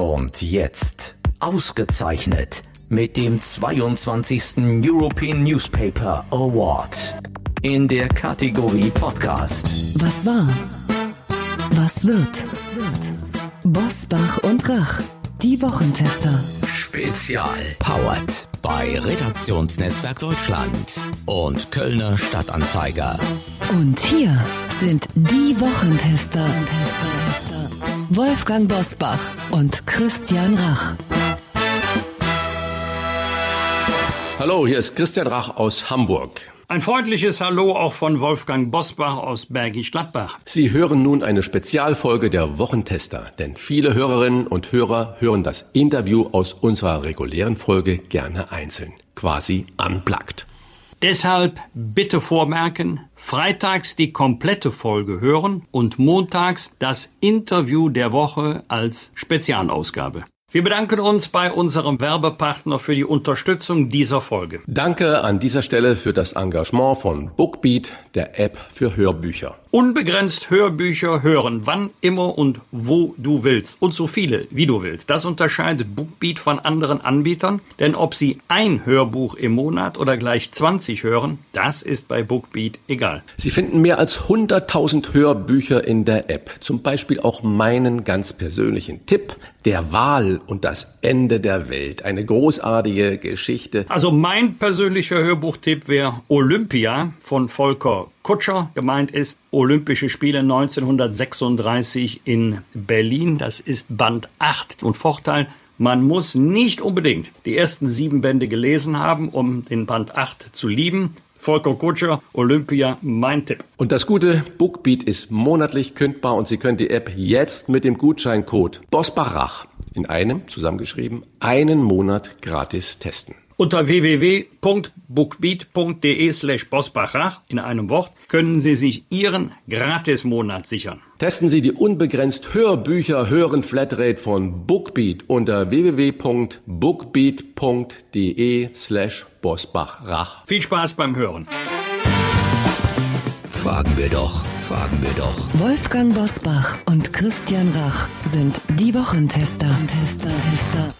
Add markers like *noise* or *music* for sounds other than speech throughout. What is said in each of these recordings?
Und jetzt ausgezeichnet mit dem 22. European Newspaper Award in der Kategorie Podcast. Was war? Was wird? Bosbach und Rach, die Wochentester. Spezial. Powered bei Redaktionsnetzwerk Deutschland und Kölner Stadtanzeiger. Und hier sind die Wochentester. Wolfgang Bosbach und Christian Rach. Hallo, hier ist Christian Rach aus Hamburg. Ein freundliches Hallo auch von Wolfgang Bosbach aus Bergisch Gladbach. Sie hören nun eine Spezialfolge der Wochentester, denn viele Hörerinnen und Hörer hören das Interview aus unserer regulären Folge gerne einzeln, quasi unplugged. Deshalb bitte vormerken, freitags die komplette Folge hören und montags das Interview der Woche als Spezialausgabe. Wir bedanken uns bei unserem Werbepartner für die Unterstützung dieser Folge. Danke an dieser Stelle für das Engagement von Bookbeat, der App für Hörbücher. Unbegrenzt Hörbücher hören, wann immer und wo du willst. Und so viele, wie du willst. Das unterscheidet Bookbeat von anderen Anbietern. Denn ob sie ein Hörbuch im Monat oder gleich 20 hören, das ist bei Bookbeat egal. Sie finden mehr als 100.000 Hörbücher in der App. Zum Beispiel auch meinen ganz persönlichen Tipp, der Wahl und das Ende der Welt. Eine großartige Geschichte. Also mein persönlicher Hörbuchtipp wäre Olympia von Volker Kutscher. Gemeint ist Olympische Spiele 1936 in Berlin. Das ist Band 8 und Vorteil. Man muss nicht unbedingt die ersten sieben Bände gelesen haben, um den Band 8 zu lieben. Volker Kutscher, Olympia, mein Tipp. Und das gute Bookbeat ist monatlich kündbar und Sie können die App jetzt mit dem Gutscheincode Bosbachrach in einem, zusammengeschrieben, einen Monat gratis testen. Unter www.bookbeat.de slash bosbachrach in einem Wort können Sie sich Ihren Gratismonat sichern. Testen Sie die unbegrenzt Hörbücher hören Flatrate von Bookbeat unter www.bookbeat.de slash bosbachrach. Viel Spaß beim Hören. Fragen wir doch, fragen wir doch. Wolfgang Bosbach und Christian Rach sind die Wochentester. Tester, Tester.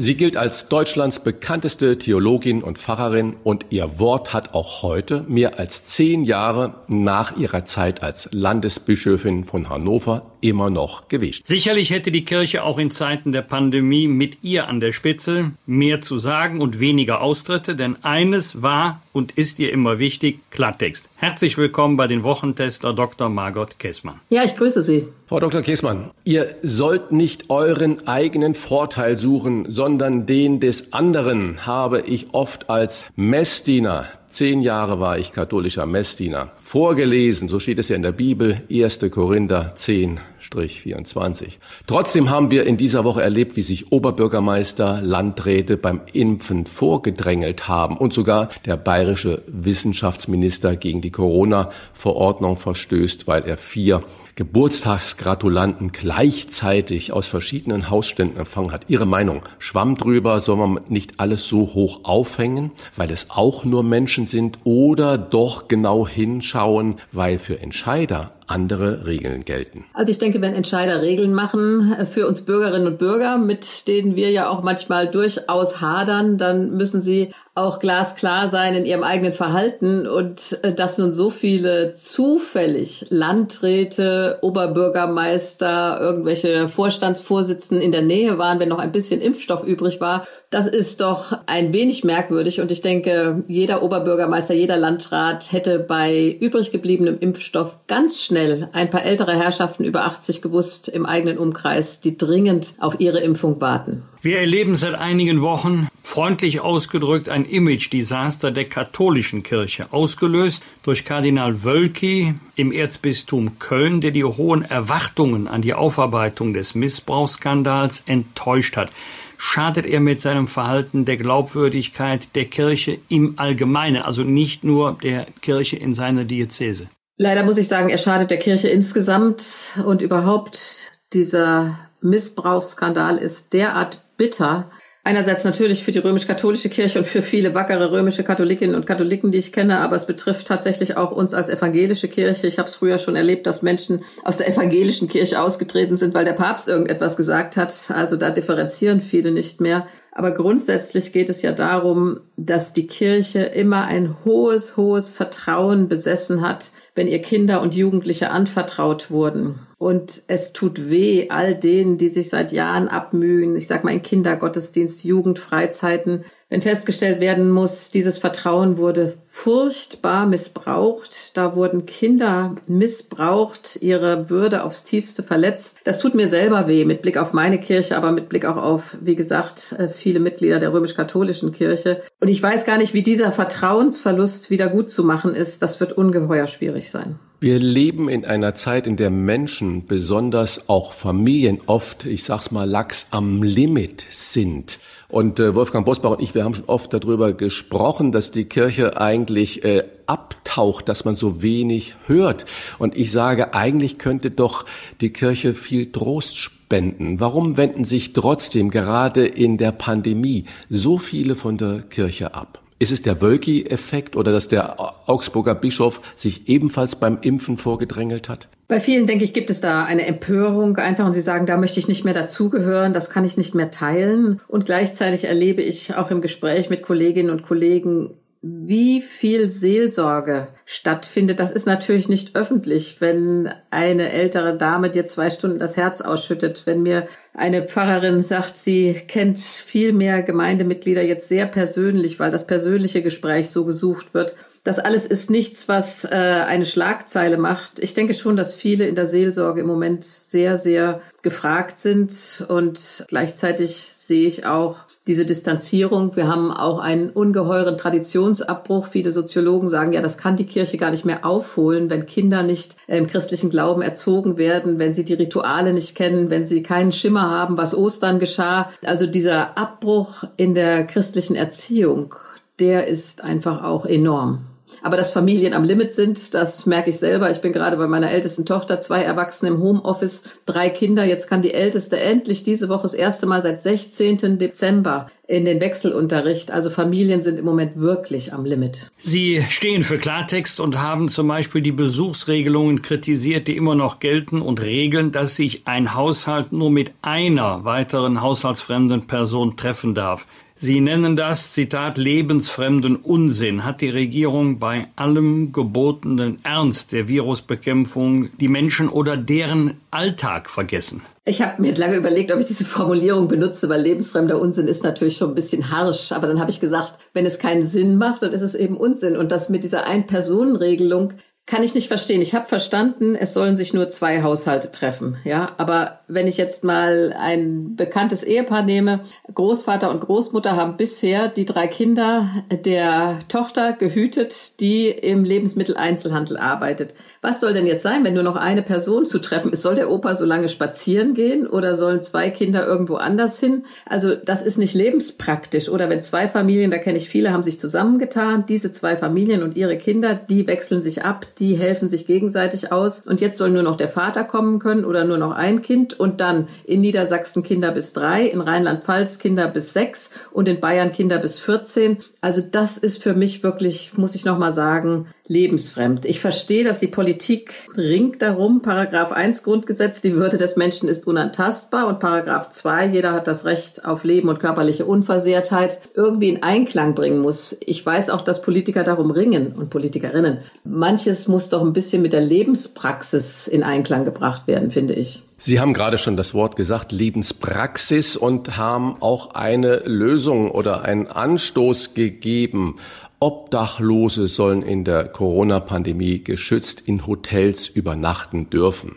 Sie gilt als Deutschlands bekannteste Theologin und Pfarrerin und ihr Wort hat auch heute, mehr als zehn Jahre nach ihrer Zeit als Landesbischöfin von Hannover, immer noch gewicht. Sicherlich hätte die Kirche auch in Zeiten der Pandemie mit ihr an der Spitze mehr zu sagen und weniger Austritte, denn eines war und ist ihr immer wichtig, Klartext. Herzlich willkommen bei den Wochentester Dr. Margot Kessmann. Ja, ich grüße Sie. Frau Dr. Kessmann, ihr sollt nicht euren eigenen Vorteil suchen, sondern den des anderen, habe ich oft als Messdiener Zehn Jahre war ich katholischer Messdiener. Vorgelesen, so steht es ja in der Bibel, 1. Korinther 10-24. Trotzdem haben wir in dieser Woche erlebt, wie sich Oberbürgermeister, Landräte beim Impfen vorgedrängelt haben und sogar der bayerische Wissenschaftsminister gegen die Corona-Verordnung verstößt, weil er vier Geburtstagsgratulanten gleichzeitig aus verschiedenen Hausständen empfangen hat. Ihre Meinung, Schwamm drüber, soll man nicht alles so hoch aufhängen, weil es auch nur Menschen sind oder doch genau hinschauen, weil für Entscheider andere Regeln gelten. Also ich denke, wenn Entscheider Regeln machen äh, für uns Bürgerinnen und Bürger, mit denen wir ja auch manchmal durchaus hadern, dann müssen sie auch glasklar sein in ihrem eigenen Verhalten und äh, dass nun so viele zufällig Landräte, Oberbürgermeister, irgendwelche Vorstandsvorsitzenden in der Nähe waren, wenn noch ein bisschen Impfstoff übrig war, das ist doch ein wenig merkwürdig und ich denke, jeder Oberbürgermeister, jeder Landrat hätte bei übrig gebliebenem Impfstoff ganz schnell ein paar ältere Herrschaften über 80 gewusst im eigenen Umkreis, die dringend auf ihre Impfung warten. Wir erleben seit einigen Wochen, freundlich ausgedrückt, ein Image-Desaster der katholischen Kirche, ausgelöst durch Kardinal Wölki im Erzbistum Köln, der die hohen Erwartungen an die Aufarbeitung des Missbrauchsskandals enttäuscht hat. Schadet er mit seinem Verhalten der Glaubwürdigkeit der Kirche im Allgemeinen, also nicht nur der Kirche in seiner Diözese? Leider muss ich sagen, er schadet der Kirche insgesamt und überhaupt dieser Missbrauchsskandal ist derart bitter, Einerseits natürlich für die römisch-katholische Kirche und für viele wackere römische Katholikinnen und Katholiken, die ich kenne, aber es betrifft tatsächlich auch uns als evangelische Kirche. Ich habe es früher schon erlebt, dass Menschen aus der evangelischen Kirche ausgetreten sind, weil der Papst irgendetwas gesagt hat. Also da differenzieren viele nicht mehr. Aber grundsätzlich geht es ja darum, dass die Kirche immer ein hohes, hohes Vertrauen besessen hat, wenn ihr Kinder und Jugendliche anvertraut wurden. Und es tut weh all denen, die sich seit Jahren abmühen, ich sag mal in Kindergottesdienst, Jugendfreizeiten, wenn festgestellt werden muss, dieses Vertrauen wurde furchtbar missbraucht, da wurden Kinder missbraucht, ihre Würde aufs tiefste verletzt. Das tut mir selber weh mit Blick auf meine Kirche, aber mit Blick auch auf, wie gesagt, äh, viele Mitglieder der römisch-katholischen Kirche. Und ich weiß gar nicht, wie dieser Vertrauensverlust wieder gut zu machen ist. Das wird ungeheuer schwierig sein. Wir leben in einer Zeit, in der Menschen, besonders auch Familien, oft, ich sag's mal, lax am Limit sind. Und äh, Wolfgang Bosbach und ich, wir haben schon oft darüber gesprochen, dass die Kirche eigentlich äh, abtaucht, dass man so wenig hört. Und ich sage, eigentlich könnte doch die Kirche viel Trost spenden. Warum wenden sich trotzdem gerade in der Pandemie so viele von der Kirche ab? Ist es der Wölki-Effekt oder dass der Augsburger Bischof sich ebenfalls beim Impfen vorgedrängelt hat? Bei vielen, denke ich, gibt es da eine Empörung einfach und sie sagen, da möchte ich nicht mehr dazugehören, das kann ich nicht mehr teilen. Und gleichzeitig erlebe ich auch im Gespräch mit Kolleginnen und Kollegen wie viel Seelsorge stattfindet, das ist natürlich nicht öffentlich, wenn eine ältere Dame dir zwei Stunden das Herz ausschüttet, wenn mir eine Pfarrerin sagt, sie kennt viel mehr Gemeindemitglieder jetzt sehr persönlich, weil das persönliche Gespräch so gesucht wird. Das alles ist nichts, was äh, eine Schlagzeile macht. Ich denke schon, dass viele in der Seelsorge im Moment sehr, sehr gefragt sind und gleichzeitig sehe ich auch, diese Distanzierung. Wir haben auch einen ungeheuren Traditionsabbruch. Viele Soziologen sagen, ja, das kann die Kirche gar nicht mehr aufholen, wenn Kinder nicht im christlichen Glauben erzogen werden, wenn sie die Rituale nicht kennen, wenn sie keinen Schimmer haben, was Ostern geschah. Also dieser Abbruch in der christlichen Erziehung, der ist einfach auch enorm. Aber dass Familien am Limit sind, das merke ich selber. Ich bin gerade bei meiner ältesten Tochter, zwei Erwachsene im Homeoffice, drei Kinder. Jetzt kann die älteste endlich diese Woche das erste Mal seit 16. Dezember in den Wechselunterricht. Also Familien sind im Moment wirklich am Limit. Sie stehen für Klartext und haben zum Beispiel die Besuchsregelungen kritisiert, die immer noch gelten und regeln, dass sich ein Haushalt nur mit einer weiteren haushaltsfremden Person treffen darf. Sie nennen das, Zitat, lebensfremden Unsinn. Hat die Regierung bei allem gebotenen Ernst der Virusbekämpfung die Menschen oder deren Alltag vergessen? Ich habe mir lange überlegt, ob ich diese Formulierung benutze, weil lebensfremder Unsinn ist natürlich schon ein bisschen harsch. Aber dann habe ich gesagt, wenn es keinen Sinn macht, dann ist es eben Unsinn. Und das mit dieser Ein-Personen-Regelung, kann ich nicht verstehen. Ich habe verstanden, es sollen sich nur zwei Haushalte treffen, ja. Aber wenn ich jetzt mal ein bekanntes Ehepaar nehme, Großvater und Großmutter haben bisher die drei Kinder der Tochter gehütet, die im Lebensmitteleinzelhandel arbeitet. Was soll denn jetzt sein, wenn nur noch eine Person zu treffen ist? Soll der Opa so lange spazieren gehen oder sollen zwei Kinder irgendwo anders hin? Also das ist nicht lebenspraktisch. Oder wenn zwei Familien, da kenne ich viele, haben sich zusammengetan, diese zwei Familien und ihre Kinder, die wechseln sich ab, die helfen sich gegenseitig aus. Und jetzt soll nur noch der Vater kommen können oder nur noch ein Kind und dann in Niedersachsen Kinder bis drei, in Rheinland-Pfalz Kinder bis sechs und in Bayern Kinder bis 14. Also das ist für mich wirklich, muss ich nochmal sagen, lebensfremd. Ich verstehe, dass die Politik ringt darum. Paragraph 1 Grundgesetz, die Würde des Menschen ist unantastbar und Paragraph 2, jeder hat das Recht auf Leben und körperliche Unversehrtheit, irgendwie in Einklang bringen muss. Ich weiß auch, dass Politiker darum ringen und Politikerinnen. Manches muss doch ein bisschen mit der Lebenspraxis in Einklang gebracht werden, finde ich. Sie haben gerade schon das Wort gesagt, Lebenspraxis und haben auch eine Lösung oder einen Anstoß gegeben. Obdachlose sollen in der Corona-Pandemie geschützt in Hotels übernachten dürfen.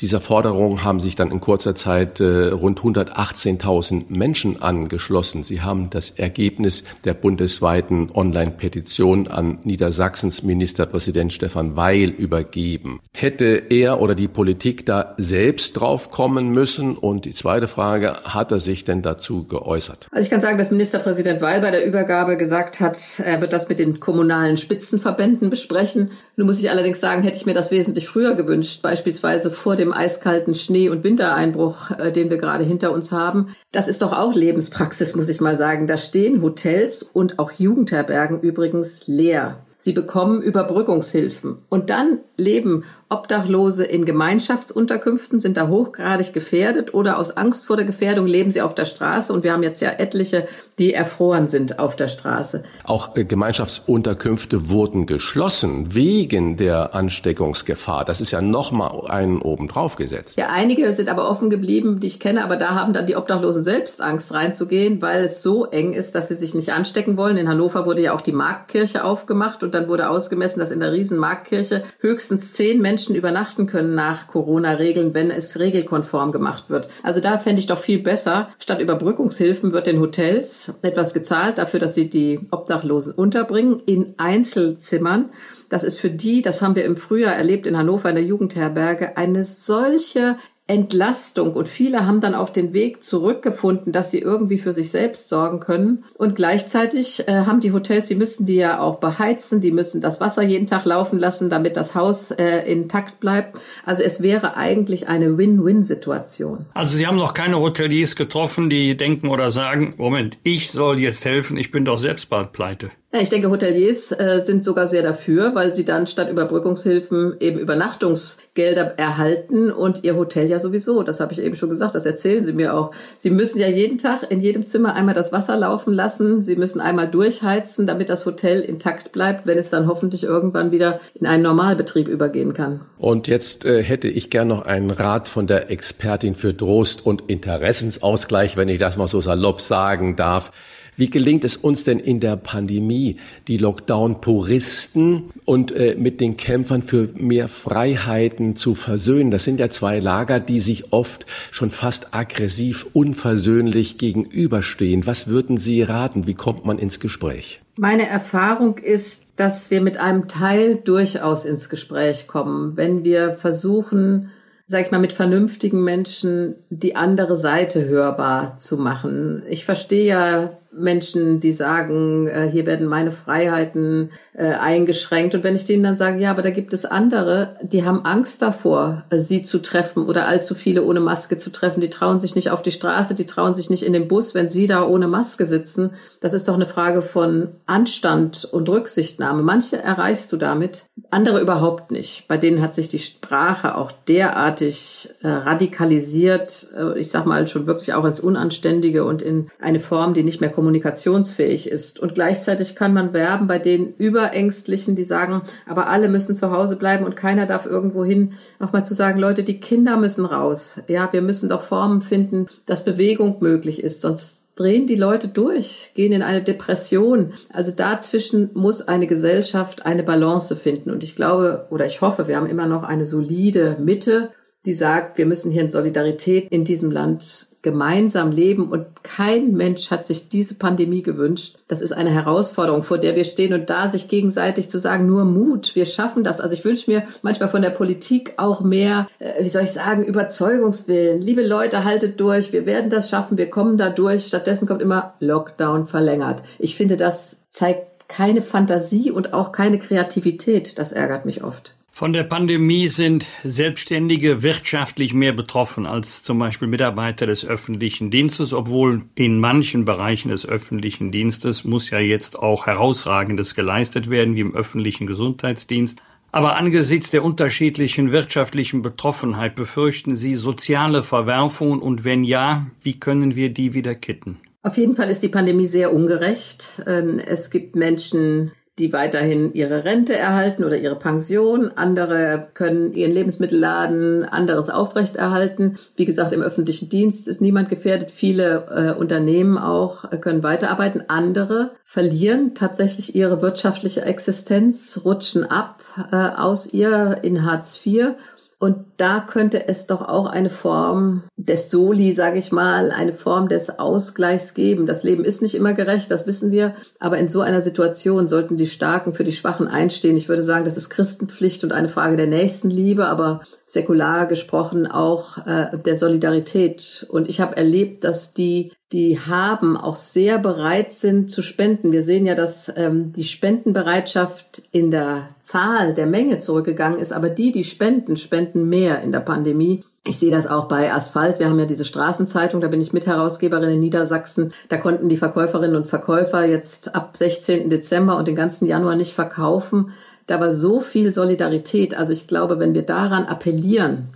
Dieser Forderung haben sich dann in kurzer Zeit äh, rund 118.000 Menschen angeschlossen. Sie haben das Ergebnis der bundesweiten Online-Petition an Niedersachsens Ministerpräsident Stefan Weil übergeben. Hätte er oder die Politik da selbst drauf kommen müssen? Und die zweite Frage, hat er sich denn dazu geäußert? Also ich kann sagen, dass Ministerpräsident Weil bei der Übergabe gesagt hat, er wird das mit den kommunalen Spitzenverbänden besprechen. Nun muss ich allerdings sagen, hätte ich mir das wesentlich früher gewünscht, beispielsweise vor dem eiskalten Schnee- und Wintereinbruch, äh, den wir gerade hinter uns haben. Das ist doch auch Lebenspraxis, muss ich mal sagen. Da stehen Hotels und auch Jugendherbergen übrigens leer. Sie bekommen Überbrückungshilfen. Und dann leben Obdachlose in Gemeinschaftsunterkünften, sind da hochgradig gefährdet oder aus Angst vor der Gefährdung leben sie auf der Straße. Und wir haben jetzt ja etliche, die erfroren sind auf der Straße. Auch äh, Gemeinschaftsunterkünfte wurden geschlossen wegen der Ansteckungsgefahr. Das ist ja nochmal einen obendrauf gesetzt. Ja, einige sind aber offen geblieben, die ich kenne, aber da haben dann die Obdachlosen selbst Angst reinzugehen, weil es so eng ist, dass sie sich nicht anstecken wollen. In Hannover wurde ja auch die Marktkirche aufgemacht und dann wurde ausgemessen, dass in der riesen Marktkirche höchstens zehn Menschen übernachten können nach Corona-Regeln, wenn es regelkonform gemacht wird. Also da fände ich doch viel besser. Statt Überbrückungshilfen wird den Hotels etwas gezahlt dafür, dass sie die Obdachlosen unterbringen in Einzelzimmern. Das ist für die, das haben wir im Frühjahr erlebt in Hannover in der Jugendherberge, eine solche Entlastung und viele haben dann auch den Weg zurückgefunden, dass sie irgendwie für sich selbst sorgen können. Und gleichzeitig äh, haben die Hotels, die müssen die ja auch beheizen, die müssen das Wasser jeden Tag laufen lassen, damit das Haus äh, intakt bleibt. Also es wäre eigentlich eine Win-Win-Situation. Also Sie haben noch keine Hoteliers getroffen, die denken oder sagen, Moment, ich soll jetzt helfen, ich bin doch selbst bald pleite. Ich denke, Hoteliers äh, sind sogar sehr dafür, weil sie dann statt Überbrückungshilfen eben Übernachtungsgelder erhalten und ihr Hotel ja sowieso, das habe ich eben schon gesagt, das erzählen sie mir auch. Sie müssen ja jeden Tag in jedem Zimmer einmal das Wasser laufen lassen, sie müssen einmal durchheizen, damit das Hotel intakt bleibt, wenn es dann hoffentlich irgendwann wieder in einen Normalbetrieb übergehen kann. Und jetzt äh, hätte ich gern noch einen Rat von der Expertin für Trost und Interessensausgleich, wenn ich das mal so salopp sagen darf. Wie gelingt es uns denn in der Pandemie, die Lockdown-Puristen und äh, mit den Kämpfern für mehr Freiheiten zu versöhnen? Das sind ja zwei Lager, die sich oft schon fast aggressiv, unversöhnlich gegenüberstehen. Was würden Sie raten? Wie kommt man ins Gespräch? Meine Erfahrung ist, dass wir mit einem Teil durchaus ins Gespräch kommen, wenn wir versuchen, sag ich mal, mit vernünftigen Menschen die andere Seite hörbar zu machen. Ich verstehe ja Menschen, die sagen, äh, hier werden meine Freiheiten äh, eingeschränkt. Und wenn ich denen dann sage, ja, aber da gibt es andere, die haben Angst davor, äh, sie zu treffen oder allzu viele ohne Maske zu treffen. Die trauen sich nicht auf die Straße, die trauen sich nicht in den Bus, wenn sie da ohne Maske sitzen. Das ist doch eine Frage von Anstand und Rücksichtnahme. Manche erreichst du damit, andere überhaupt nicht. Bei denen hat sich die Sprache auch derartig äh, radikalisiert, äh, ich sag mal schon wirklich auch ins Unanständige und in eine Form, die nicht mehr kommunikationsfähig ist. Und gleichzeitig kann man werben bei den Überängstlichen, die sagen, aber alle müssen zu Hause bleiben und keiner darf irgendwo hin, auch mal zu sagen, Leute, die Kinder müssen raus. Ja, wir müssen doch Formen finden, dass Bewegung möglich ist, sonst drehen die Leute durch, gehen in eine Depression. Also dazwischen muss eine Gesellschaft eine Balance finden. Und ich glaube oder ich hoffe, wir haben immer noch eine solide Mitte, die sagt, wir müssen hier in Solidarität in diesem Land gemeinsam leben und kein Mensch hat sich diese Pandemie gewünscht. Das ist eine Herausforderung, vor der wir stehen und da sich gegenseitig zu sagen, nur Mut, wir schaffen das. Also ich wünsche mir manchmal von der Politik auch mehr, äh, wie soll ich sagen, Überzeugungswillen. Liebe Leute, haltet durch, wir werden das schaffen, wir kommen da durch. Stattdessen kommt immer Lockdown verlängert. Ich finde, das zeigt keine Fantasie und auch keine Kreativität. Das ärgert mich oft. Von der Pandemie sind Selbstständige wirtschaftlich mehr betroffen als zum Beispiel Mitarbeiter des öffentlichen Dienstes, obwohl in manchen Bereichen des öffentlichen Dienstes muss ja jetzt auch herausragendes geleistet werden, wie im öffentlichen Gesundheitsdienst. Aber angesichts der unterschiedlichen wirtschaftlichen Betroffenheit befürchten Sie soziale Verwerfungen und wenn ja, wie können wir die wieder kitten? Auf jeden Fall ist die Pandemie sehr ungerecht. Ähm, es gibt Menschen, die weiterhin ihre Rente erhalten oder ihre Pension. Andere können ihren Lebensmittelladen anderes aufrechterhalten. Wie gesagt, im öffentlichen Dienst ist niemand gefährdet. Viele äh, Unternehmen auch äh, können weiterarbeiten. Andere verlieren tatsächlich ihre wirtschaftliche Existenz, rutschen ab äh, aus ihr in Hartz IV und da könnte es doch auch eine Form des Soli, sage ich mal, eine Form des Ausgleichs geben. Das Leben ist nicht immer gerecht, das wissen wir. Aber in so einer Situation sollten die Starken für die Schwachen einstehen. Ich würde sagen, das ist Christenpflicht und eine Frage der Nächstenliebe. Aber säkular gesprochen auch äh, der Solidarität. Und ich habe erlebt, dass die, die haben, auch sehr bereit sind zu spenden. Wir sehen ja, dass ähm, die Spendenbereitschaft in der Zahl der Menge zurückgegangen ist, aber die, die spenden, spenden mehr in der Pandemie. Ich sehe das auch bei Asphalt. Wir haben ja diese Straßenzeitung, da bin ich Mitherausgeberin in Niedersachsen. Da konnten die Verkäuferinnen und Verkäufer jetzt ab 16. Dezember und den ganzen Januar nicht verkaufen. Da war so viel Solidarität. Also ich glaube, wenn wir daran appellieren,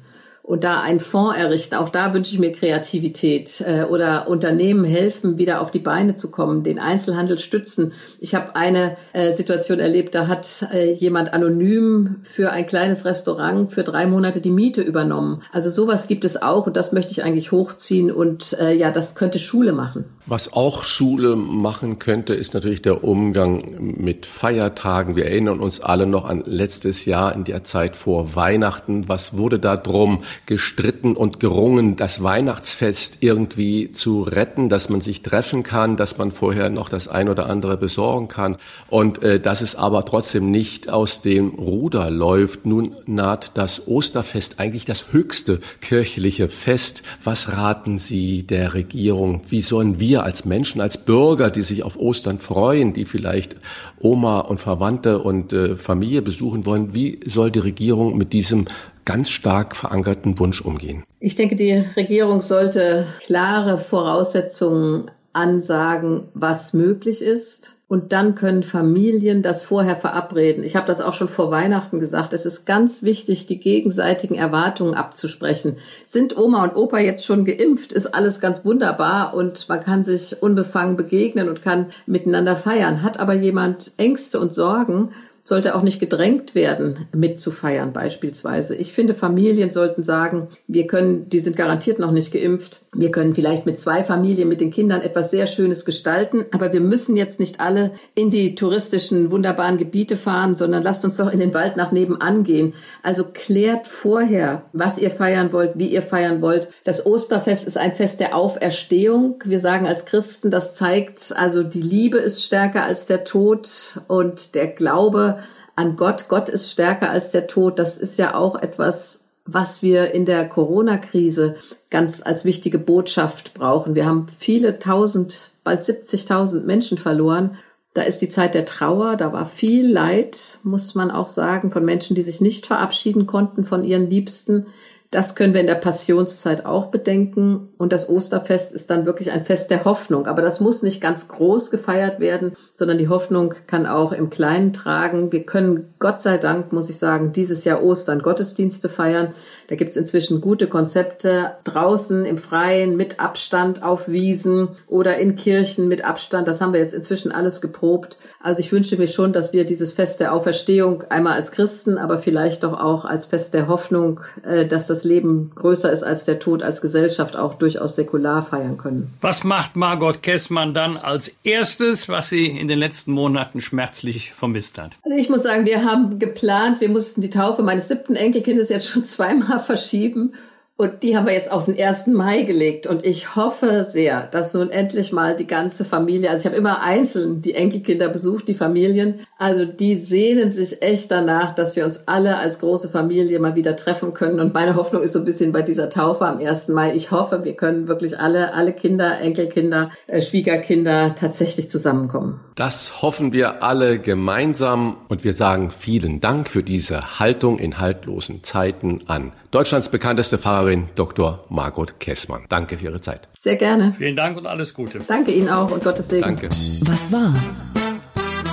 und da einen Fonds errichten. Auch da wünsche ich mir Kreativität äh, oder Unternehmen helfen, wieder auf die Beine zu kommen, den Einzelhandel stützen. Ich habe eine äh, Situation erlebt, da hat äh, jemand anonym für ein kleines Restaurant für drei Monate die Miete übernommen. Also sowas gibt es auch und das möchte ich eigentlich hochziehen und äh, ja, das könnte Schule machen. Was auch Schule machen könnte, ist natürlich der Umgang mit Feiertagen. Wir erinnern uns alle noch an letztes Jahr in der Zeit vor Weihnachten. Was wurde da drum gestritten und gerungen, das Weihnachtsfest irgendwie zu retten, dass man sich treffen kann, dass man vorher noch das ein oder andere besorgen kann und äh, dass es aber trotzdem nicht aus dem Ruder läuft. Nun naht das Osterfest eigentlich das höchste kirchliche Fest. Was raten Sie der Regierung? Wie sollen wir als Menschen, als Bürger, die sich auf Ostern freuen, die vielleicht Oma und Verwandte und äh, Familie besuchen wollen, wie soll die Regierung mit diesem ganz stark verankerten Wunsch umgehen? Ich denke, die Regierung sollte klare Voraussetzungen ansagen, was möglich ist und dann können Familien das vorher verabreden. Ich habe das auch schon vor Weihnachten gesagt. Es ist ganz wichtig, die gegenseitigen Erwartungen abzusprechen. Sind Oma und Opa jetzt schon geimpft, ist alles ganz wunderbar und man kann sich unbefangen begegnen und kann miteinander feiern. Hat aber jemand Ängste und Sorgen, sollte auch nicht gedrängt werden, mitzufeiern beispielsweise. Ich finde, Familien sollten sagen, wir können, die sind garantiert noch nicht geimpft, wir können vielleicht mit zwei Familien, mit den Kindern etwas sehr Schönes gestalten, aber wir müssen jetzt nicht alle in die touristischen, wunderbaren Gebiete fahren, sondern lasst uns doch in den Wald nach nebenan gehen. Also klärt vorher, was ihr feiern wollt, wie ihr feiern wollt. Das Osterfest ist ein Fest der Auferstehung. Wir sagen als Christen, das zeigt, also die Liebe ist stärker als der Tod und der Glaube an Gott. Gott ist stärker als der Tod. Das ist ja auch etwas, was wir in der Corona-Krise ganz als wichtige Botschaft brauchen. Wir haben viele tausend, bald 70.000 Menschen verloren. Da ist die Zeit der Trauer, da war viel Leid, muss man auch sagen, von Menschen, die sich nicht verabschieden konnten von ihren Liebsten. Das können wir in der Passionszeit auch bedenken. Und das Osterfest ist dann wirklich ein Fest der Hoffnung. Aber das muss nicht ganz groß gefeiert werden, sondern die Hoffnung kann auch im Kleinen tragen. Wir können Gott sei Dank, muss ich sagen, dieses Jahr Ostern Gottesdienste feiern. Da gibt's inzwischen gute Konzepte draußen im Freien mit Abstand auf Wiesen oder in Kirchen mit Abstand. Das haben wir jetzt inzwischen alles geprobt. Also ich wünsche mir schon, dass wir dieses Fest der Auferstehung einmal als Christen, aber vielleicht doch auch als Fest der Hoffnung, äh, dass das Leben größer ist als der Tod, als Gesellschaft auch durchaus säkular feiern können. Was macht Margot Kessmann dann als erstes, was sie in den letzten Monaten schmerzlich vermisst hat? Also ich muss sagen, wir haben geplant, wir mussten die Taufe meines siebten Enkelkindes jetzt schon *laughs* zweimal verschieben. Und die haben wir jetzt auf den 1. Mai gelegt. Und ich hoffe sehr, dass nun endlich mal die ganze Familie, also ich habe immer einzeln die Enkelkinder besucht, die Familien. Also die sehnen sich echt danach, dass wir uns alle als große Familie mal wieder treffen können. Und meine Hoffnung ist so ein bisschen bei dieser Taufe am 1. Mai. Ich hoffe, wir können wirklich alle, alle Kinder, Enkelkinder, äh, Schwiegerkinder tatsächlich zusammenkommen. Das hoffen wir alle gemeinsam. Und wir sagen vielen Dank für diese Haltung in haltlosen Zeiten an Deutschlands bekannteste Fahrerin Dr. Margot Kessmann. Danke für Ihre Zeit. Sehr gerne. Vielen Dank und alles Gute. Danke Ihnen auch und Gottes Segen. Danke. Was war?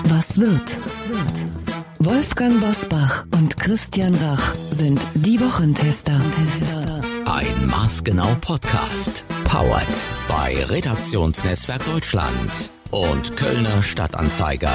Was wird? Wolfgang Bosbach und Christian Rach sind die Wochentester. Ein maßgenau Podcast. Powered bei Redaktionsnetzwerk Deutschland und Kölner Stadtanzeiger.